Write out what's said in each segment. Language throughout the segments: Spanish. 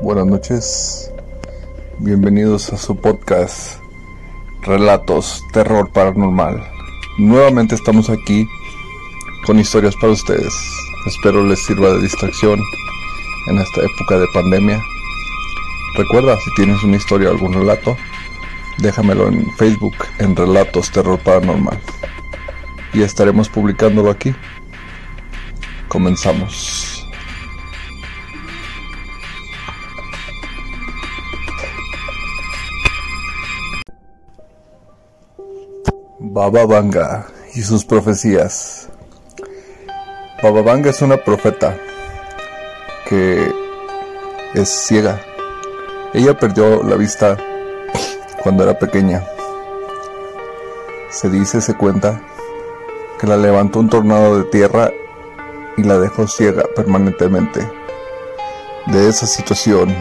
Buenas noches, bienvenidos a su podcast Relatos Terror Paranormal. Nuevamente estamos aquí con historias para ustedes. Espero les sirva de distracción en esta época de pandemia. Recuerda, si tienes una historia o algún relato, déjamelo en Facebook en Relatos Terror Paranormal. Y estaremos publicándolo aquí. Comenzamos. Baba Vanga y sus profecías. Baba Vanga es una profeta que es ciega. Ella perdió la vista cuando era pequeña. Se dice, se cuenta, que la levantó un tornado de tierra y la dejó ciega permanentemente. De esa situación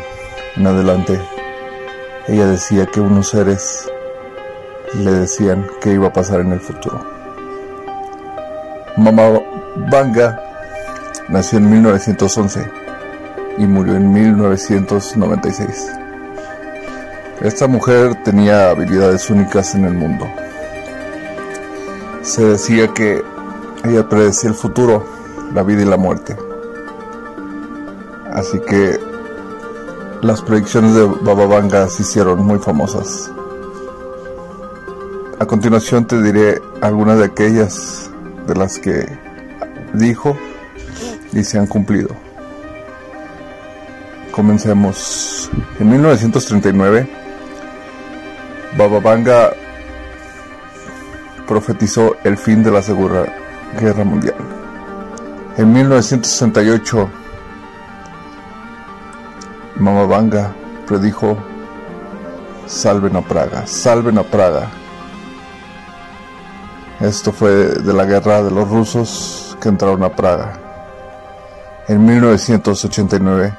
en adelante, ella decía que unos seres le decían qué iba a pasar en el futuro. Mama Banga nació en 1911 y murió en 1996. Esta mujer tenía habilidades únicas en el mundo. Se decía que ella predecía el futuro, la vida y la muerte. Así que las predicciones de Baba Vanga se hicieron muy famosas. A continuación te diré algunas de aquellas de las que dijo y se han cumplido. Comencemos. En 1939, Baba Vanga profetizó el fin de la Segunda Guerra Mundial. En 1968, Mama Vanga predijo salven a Praga, salven a Praga. Esto fue de la guerra de los rusos que entraron a Praga. En 1989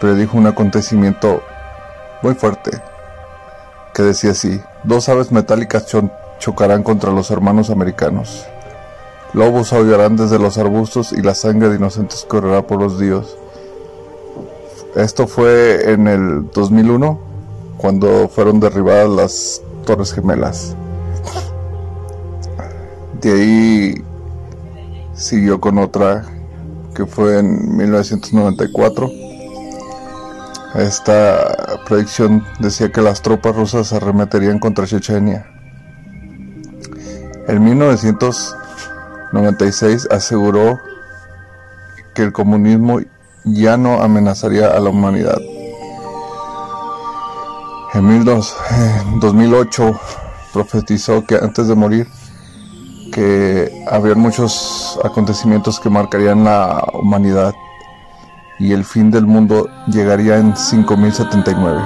predijo un acontecimiento muy fuerte que decía así, dos aves metálicas chocarán contra los hermanos americanos. Lobos aullarán desde los arbustos y la sangre de inocentes correrá por los dios. Esto fue en el 2001, cuando fueron derribadas las Torres Gemelas. De ahí siguió con otra que fue en 1994. Esta predicción decía que las tropas rusas arremeterían contra Chechenia. En 1996 aseguró que el comunismo ya no amenazaría a la humanidad. En 2008 profetizó que antes de morir que habrían muchos acontecimientos que marcarían la humanidad y el fin del mundo llegaría en 5079.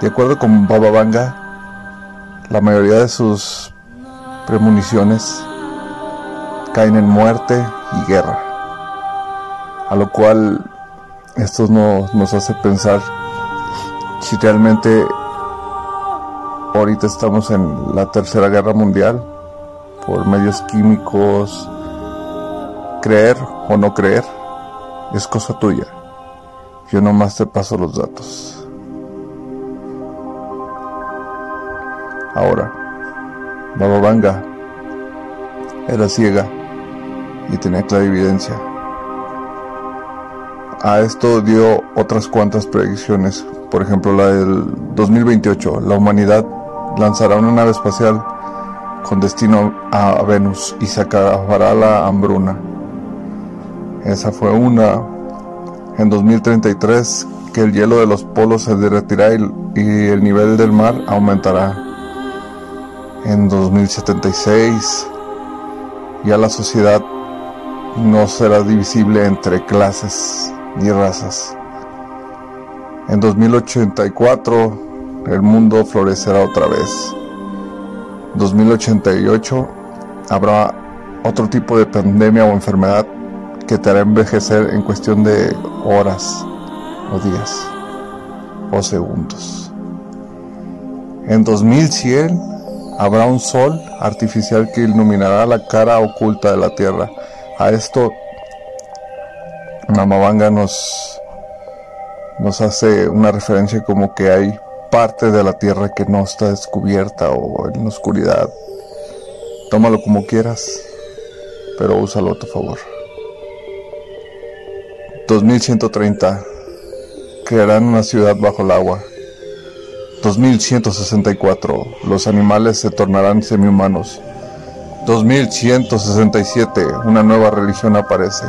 De acuerdo con Baba Vanga, la mayoría de sus premoniciones caen en muerte y guerra, a lo cual esto nos hace pensar si realmente ahorita estamos en la tercera guerra mundial por medios químicos, creer o no creer, es cosa tuya. Yo nomás te paso los datos. Ahora, Baba era ciega y tenía clarividencia. A esto dio otras cuantas predicciones, por ejemplo la del 2028, la humanidad lanzará una nave espacial con destino a Venus y se acabará la hambruna. Esa fue una. En 2033 que el hielo de los polos se derretirá y, y el nivel del mar aumentará. En 2076 ya la sociedad no será divisible entre clases ni razas. En 2084 el mundo florecerá otra vez. 2088 habrá otro tipo de pandemia o enfermedad que te hará envejecer en cuestión de horas o días o segundos. En 2100 habrá un sol artificial que iluminará la cara oculta de la Tierra. A esto Mamabanga nos nos hace una referencia como que hay parte de la tierra que no está descubierta o en la oscuridad. Tómalo como quieras, pero úsalo a tu favor. 2130. Crearán una ciudad bajo el agua. 2164. Los animales se tornarán semi-humanos. 2167. Una nueva religión aparece.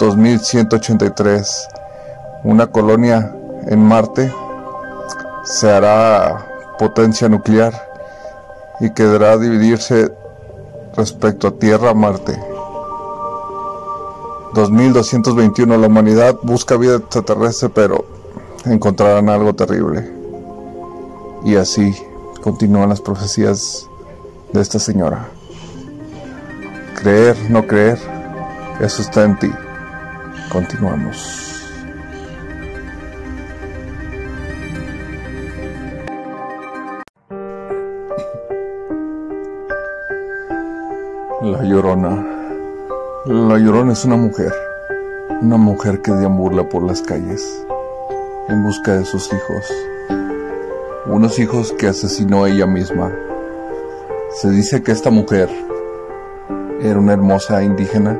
2183. Una colonia en Marte se hará potencia nuclear y quedará dividirse respecto a Tierra-Marte. 2221 la humanidad busca vida extraterrestre pero encontrarán algo terrible. Y así continúan las profecías de esta señora. Creer, no creer, eso está en ti. Continuamos. Llorona. La Llorona es una mujer, una mujer que deambula por las calles en busca de sus hijos, unos hijos que asesinó ella misma. Se dice que esta mujer era una hermosa indígena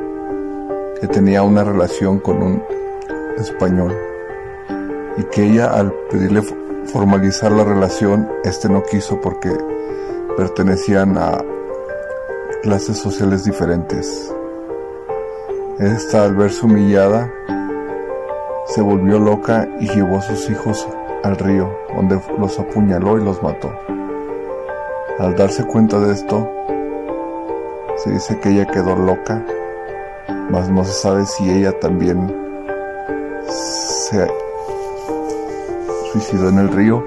que tenía una relación con un español y que ella al pedirle formalizar la relación, este no quiso porque pertenecían a clases sociales diferentes. Esta al verse humillada se volvió loca y llevó a sus hijos al río, donde los apuñaló y los mató. Al darse cuenta de esto, se dice que ella quedó loca, mas no se sabe si ella también se suicidó en el río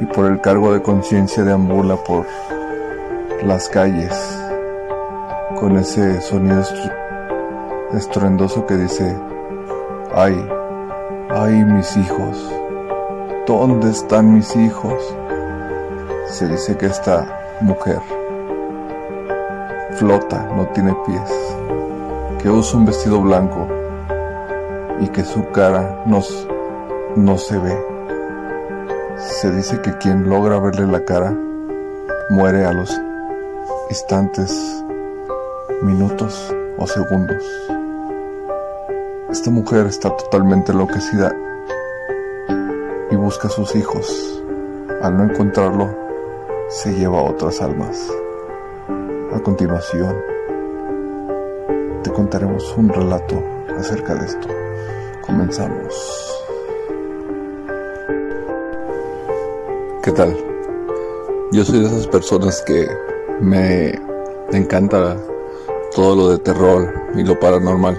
y por el cargo de conciencia deambula por las calles con ese sonido estruendoso que dice, ay, ay mis hijos, ¿dónde están mis hijos? Se dice que esta mujer flota, no tiene pies, que usa un vestido blanco y que su cara no, no se ve. Se dice que quien logra verle la cara muere a los instantes, minutos o segundos. Esta mujer está totalmente enloquecida y busca a sus hijos. Al no encontrarlo, se lleva a otras almas. A continuación, te contaremos un relato acerca de esto. Comenzamos. ¿Qué tal? Yo soy de esas personas que me encanta todo lo de terror y lo paranormal.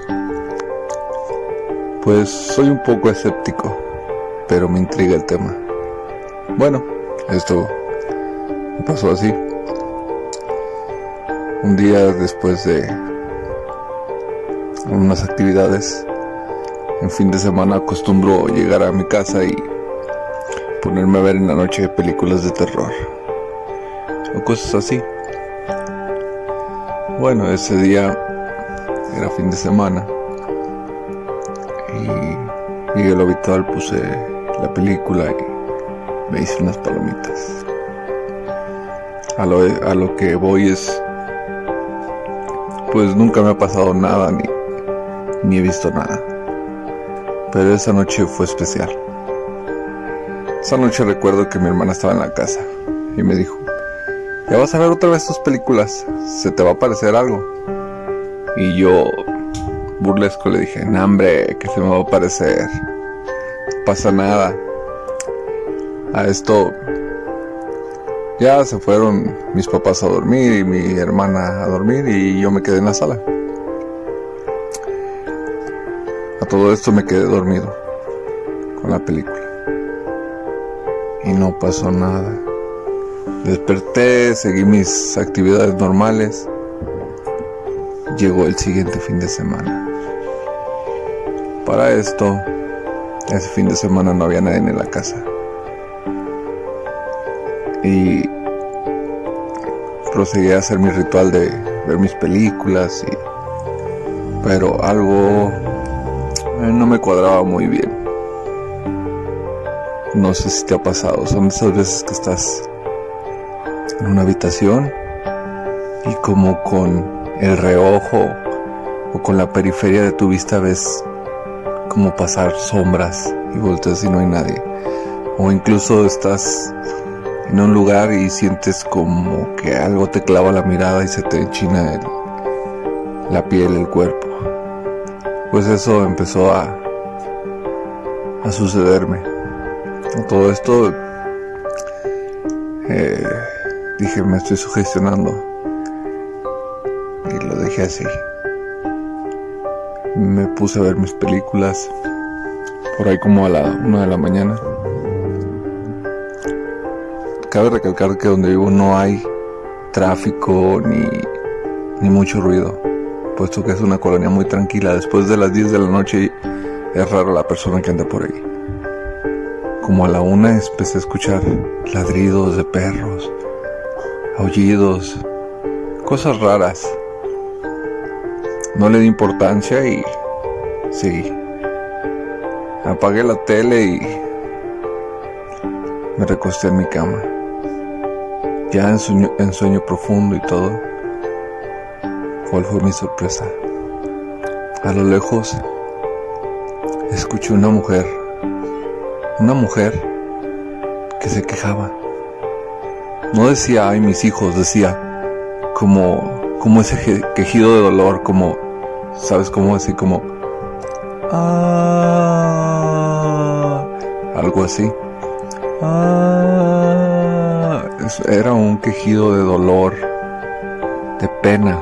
Pues soy un poco escéptico, pero me intriga el tema. Bueno, esto pasó así. Un día después de unas actividades, en fin de semana acostumbro llegar a mi casa y ponerme a ver en la noche películas de terror o cosas así. Bueno, ese día era fin de semana y llegué lo habitual, puse la película y me hice unas palomitas. A lo, a lo que voy es, pues nunca me ha pasado nada ni, ni he visto nada. Pero esa noche fue especial. Esa noche recuerdo que mi hermana estaba en la casa y me dijo, ya vas a ver otra vez tus películas, se te va a parecer algo. Y yo, burlesco, le dije, no hombre, que se me va a parecer. No pasa nada. A esto ya se fueron mis papás a dormir y mi hermana a dormir y yo me quedé en la sala. A todo esto me quedé dormido con la película. Y no pasó nada. Desperté, seguí mis actividades normales. Llegó el siguiente fin de semana. Para esto, ese fin de semana no había nadie en la casa. Y proseguí a hacer mi ritual de ver mis películas y pero algo eh, no me cuadraba muy bien. No sé si te ha pasado, son esas veces que estás en una habitación y como con el reojo o con la periferia de tu vista ves como pasar sombras y volteas y no hay nadie. O incluso estás en un lugar y sientes como que algo te clava la mirada y se te enchina la piel, el cuerpo. Pues eso empezó a, a sucederme. Todo esto eh, dije me estoy sugestionando y lo dejé así. Me puse a ver mis películas por ahí como a la una de la mañana cabe recalcar que donde vivo no hay tráfico ni, ni mucho ruido, puesto que es una colonia muy tranquila. Después de las 10 de la noche es raro la persona que anda por ahí. Como a la una empecé a escuchar ladridos de perros, aullidos, cosas raras. No le di importancia y sí. Apagué la tele y me recosté en mi cama ya en sueño, profundo y todo, ¿cuál fue mi sorpresa? A lo lejos escuché una mujer, una mujer que se quejaba. No decía, ay, mis hijos, decía como, como ese quejido de dolor, como, ¿sabes cómo? Así como, ah, algo así. Ah, era un quejido de dolor, de pena.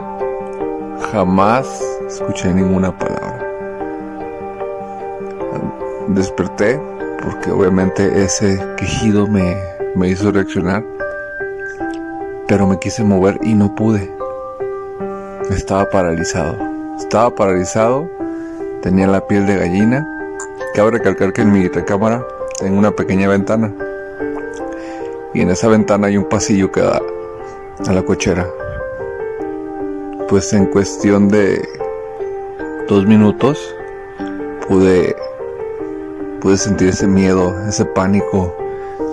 Jamás escuché ninguna palabra. Desperté porque obviamente ese quejido me, me hizo reaccionar, pero me quise mover y no pude. Estaba paralizado. Estaba paralizado, tenía la piel de gallina. Cabe recalcar que en mi recámara tengo una pequeña ventana y en esa ventana hay un pasillo que da a la cochera. Pues en cuestión de dos minutos pude, pude sentir ese miedo, ese pánico.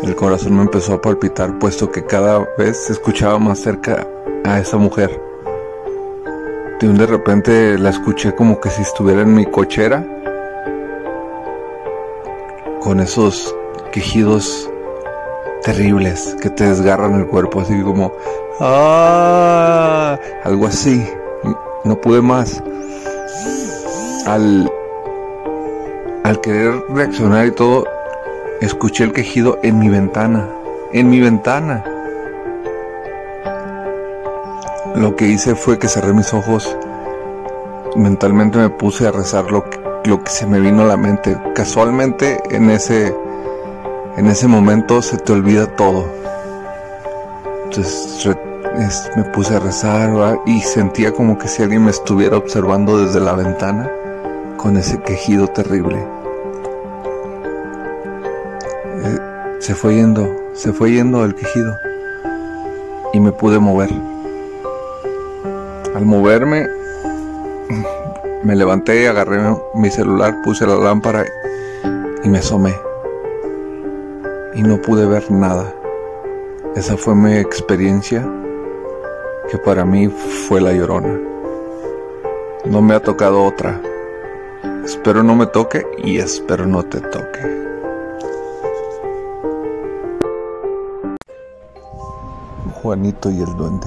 El corazón me empezó a palpitar puesto que cada vez se escuchaba más cerca a esa mujer. De un de repente la escuché como que si estuviera en mi cochera con esos quejidos terribles que te desgarran el cuerpo, así como, ¡ah! Algo así. No pude más. Al, al querer reaccionar y todo, escuché el quejido en mi ventana. En mi ventana. Lo que hice fue que cerré mis ojos. Mentalmente me puse a rezar lo lo que se me vino a la mente. Casualmente en ese en ese momento se te olvida todo. Entonces me puse a rezar y sentía como que si alguien me estuviera observando desde la ventana con ese quejido terrible. Se fue yendo, se fue yendo el quejido y me pude mover. Al moverme, me levanté, agarré mi celular, puse la lámpara y me asomé y no pude ver nada. Esa fue mi experiencia que para mí fue la llorona. No me ha tocado otra. Espero no me toque y espero no te toque. Juanito y el duende.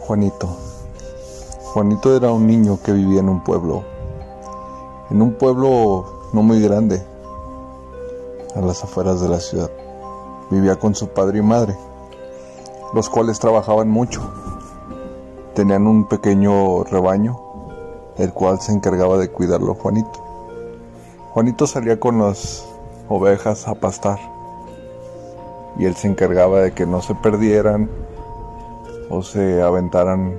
Juanito. Juanito era un niño que vivía en un pueblo. En un pueblo no muy grande, a las afueras de la ciudad. Vivía con su padre y madre, los cuales trabajaban mucho. Tenían un pequeño rebaño, el cual se encargaba de cuidarlo Juanito. Juanito salía con las ovejas a pastar y él se encargaba de que no se perdieran o se aventaran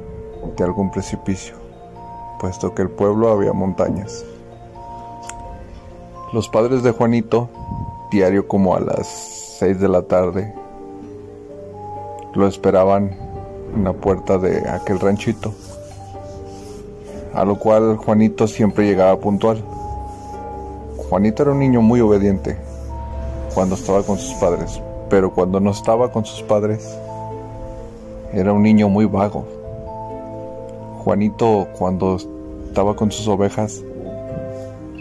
de algún precipicio, puesto que el pueblo había montañas. Los padres de Juanito diario como a las 6 de la tarde. Lo esperaban en la puerta de aquel ranchito. a lo cual Juanito siempre llegaba puntual. Juanito era un niño muy obediente cuando estaba con sus padres, pero cuando no estaba con sus padres era un niño muy vago. Juanito cuando estaba con sus ovejas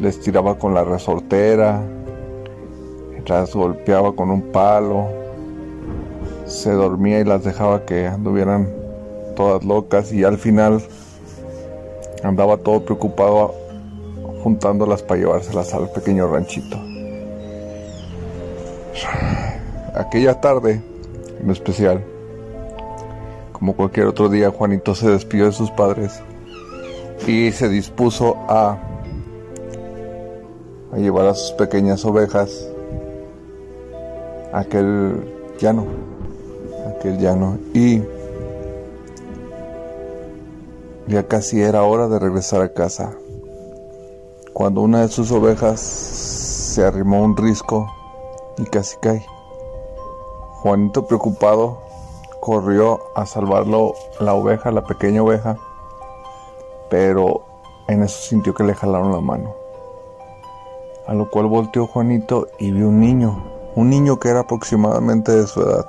les tiraba con la resortera, las golpeaba con un palo, se dormía y las dejaba que anduvieran todas locas y al final andaba todo preocupado juntándolas para llevárselas al pequeño ranchito. Aquella tarde, en especial, como cualquier otro día, Juanito se despidió de sus padres y se dispuso a, a llevar a sus pequeñas ovejas a aquel llano, aquel llano y ya casi era hora de regresar a casa, cuando una de sus ovejas se arrimó un risco y casi cae. Juanito preocupado corrió a salvarlo la oveja, la pequeña oveja, pero en eso sintió que le jalaron la mano. A lo cual volteó Juanito y vio un niño, un niño que era aproximadamente de su edad,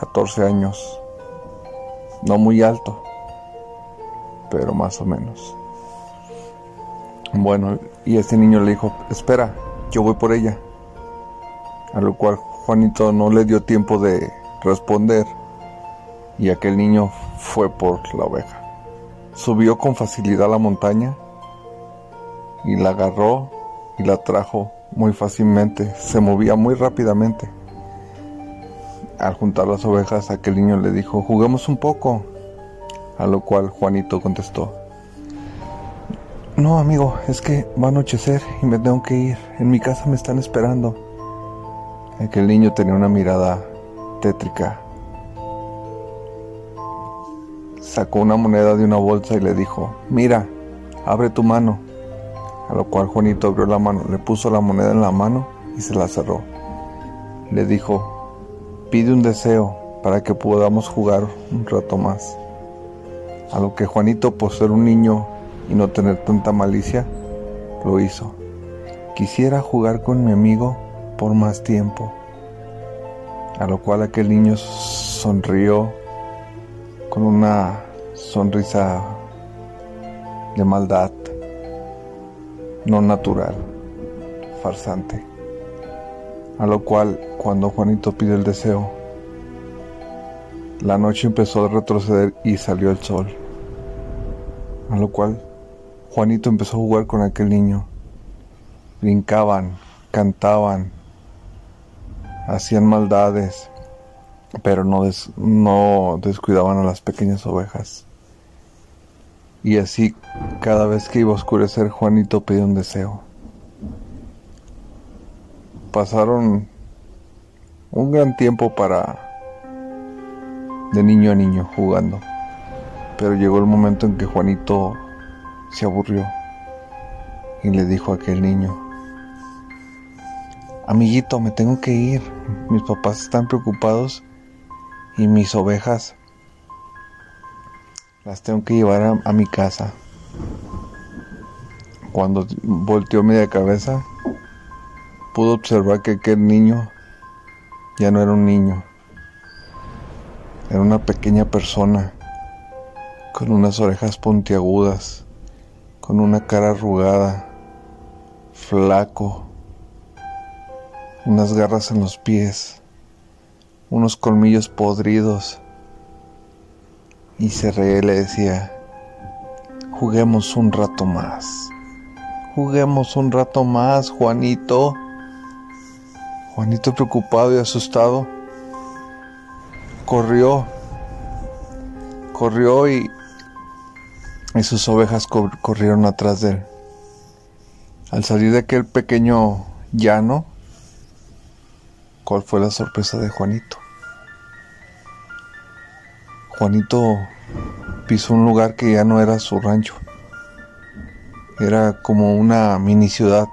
14 años, no muy alto, pero más o menos. Bueno, y este niño le dijo, espera, yo voy por ella. A lo cual Juanito no le dio tiempo de responder y aquel niño fue por la oveja. Subió con facilidad la montaña y la agarró y la trajo muy fácilmente, se movía muy rápidamente. Al juntar las ovejas, aquel niño le dijo, juguemos un poco. A lo cual Juanito contestó, no amigo, es que va a anochecer y me tengo que ir. En mi casa me están esperando. Aquel niño tenía una mirada tétrica. Sacó una moneda de una bolsa y le dijo, mira, abre tu mano. A lo cual Juanito abrió la mano, le puso la moneda en la mano y se la cerró. Le dijo, pide un deseo para que podamos jugar un rato más. A lo que Juanito, por ser un niño y no tener tanta malicia, lo hizo. Quisiera jugar con mi amigo por más tiempo. A lo cual aquel niño sonrió con una sonrisa de maldad, no natural, farsante. A lo cual, cuando Juanito pide el deseo, la noche empezó a retroceder y salió el sol. A lo cual Juanito empezó a jugar con aquel niño. Brincaban, cantaban, hacían maldades, pero no, no descuidaban a las pequeñas ovejas. Y así, cada vez que iba a oscurecer, Juanito pidió un deseo. Pasaron un gran tiempo para de niño a niño jugando. Pero llegó el momento en que Juanito se aburrió y le dijo a aquel niño, amiguito, me tengo que ir, mis papás están preocupados y mis ovejas las tengo que llevar a, mi casa. Cuando volteó media cabeza, pudo observar que aquel niño ya no era un niño, era una pequeña persona con unas orejas puntiagudas, con una cara arrugada, flaco, unas garras en los pies, unos colmillos podridos. Y se reía y le decía, juguemos un rato más, juguemos un rato más, Juanito. Juanito preocupado y asustado corrió, corrió y, y sus ovejas corrieron atrás de él. Al salir de aquel pequeño llano, ¿cuál fue la sorpresa de Juanito? Juanito pisó un lugar que ya no era su rancho. Era como una mini ciudad.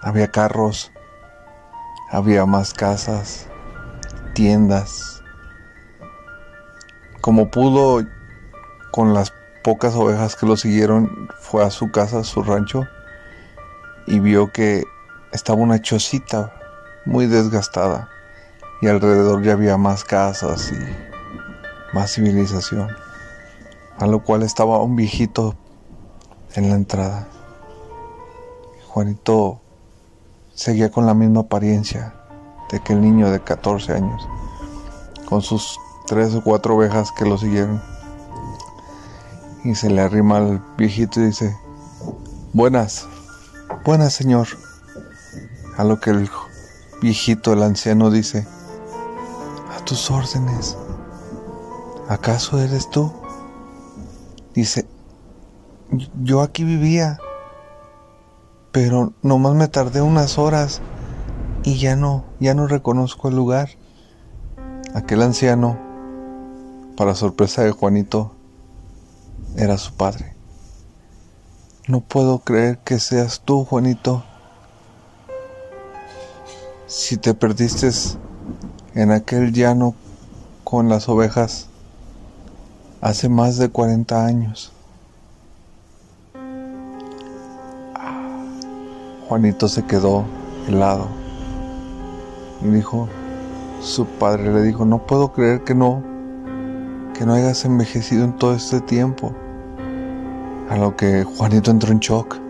Había carros, había más casas, tiendas, como pudo con las pocas ovejas que lo siguieron fue a su casa, a su rancho, y vio que estaba una chocita muy desgastada y alrededor ya había más casas y más civilización, a lo cual estaba un viejito en la entrada. Juanito seguía con la misma apariencia de aquel niño de 14 años, con sus tres o cuatro ovejas que lo siguieron. Y se le arrima al viejito y dice, buenas, buenas señor. A lo que el viejito, el anciano, dice, a tus órdenes. ¿Acaso eres tú? Dice, yo aquí vivía, pero nomás me tardé unas horas y ya no, ya no reconozco el lugar. Aquel anciano, para sorpresa de Juanito, era su padre. No puedo creer que seas tú, Juanito. Si te perdiste en aquel llano con las ovejas hace más de 40 años. Juanito se quedó helado y dijo, su padre le dijo, no puedo creer que no, que no hayas envejecido en todo este tiempo. A lo que Juanito entró en shock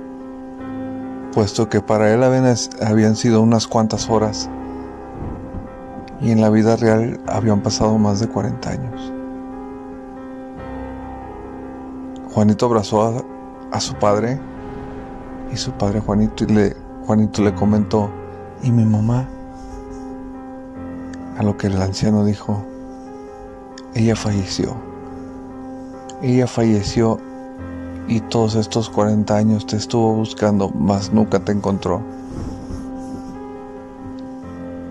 puesto que para él habían sido unas cuantas horas y en la vida real habían pasado más de 40 años. Juanito abrazó a, su padre y su padre Juanito y le, Juanito le comentó, ¿y mi mamá? A lo que el anciano dijo, ella falleció. Ella falleció y todos estos 40 años te estuvo buscando, mas nunca te encontró.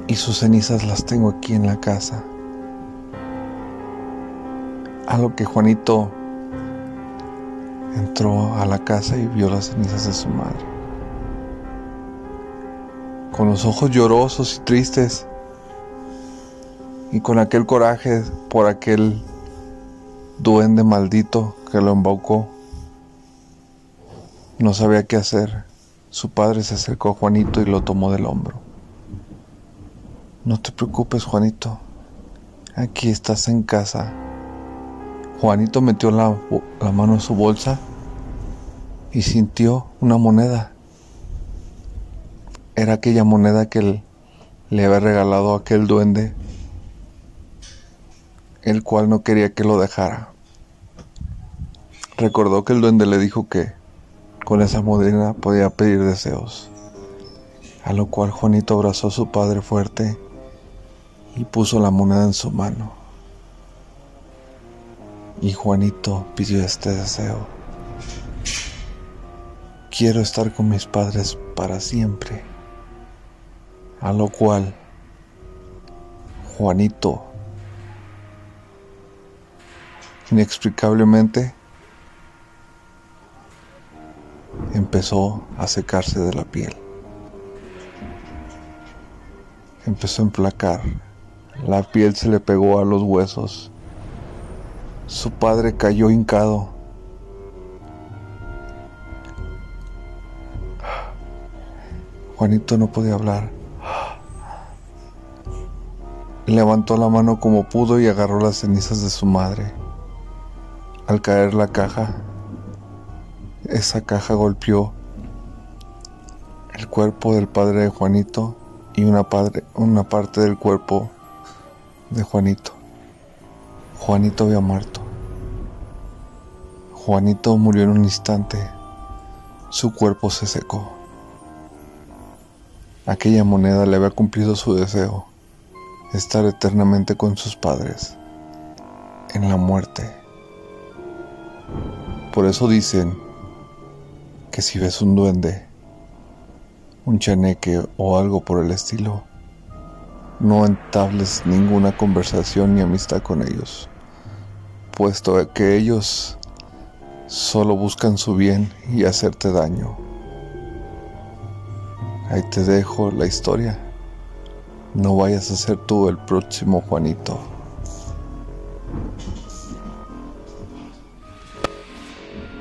Y sus cenizas las tengo aquí en la casa. A lo que Juanito entró a la casa y vio las cenizas de su madre. Con los ojos llorosos y tristes y con aquel coraje por aquel duende maldito que lo embaucó, no sabía qué hacer. Su padre se acercó a Juanito y lo tomó del hombro. No te preocupes, Juanito. Aquí estás en casa. Juanito metió la, mano en su bolsa y sintió una moneda. Era aquella moneda que él, le había regalado a aquel duende, el cual no quería que lo dejara. Recordó que el duende le dijo que con esa moneda podía pedir deseos, a lo cual Juanito abrazó a su padre fuerte y puso la moneda en su mano. Y Juanito pidió este deseo. Quiero estar con mis padres para siempre. A lo cual Juanito inexplicablemente empezó a secarse de la piel. Empezó a emplacar. La piel se le pegó a los huesos. Su padre cayó hincado. Juanito no podía hablar. Levantó la mano como pudo y agarró las cenizas de su madre. Al caer la caja, esa caja golpeó el cuerpo del padre de Juanito y una, padre, una parte del cuerpo de Juanito. Juanito había muerto. Juanito murió en un instante. Su cuerpo se secó. Aquella moneda le había cumplido su deseo, estar eternamente con sus padres, en la muerte. Por eso dicen que si ves un duende, un chaneque o algo por el estilo, no entables ninguna conversación ni amistad con ellos, puesto que ellos solo buscan su bien y hacerte daño. Ahí te dejo la historia. No vayas a ser tú el próximo Juanito.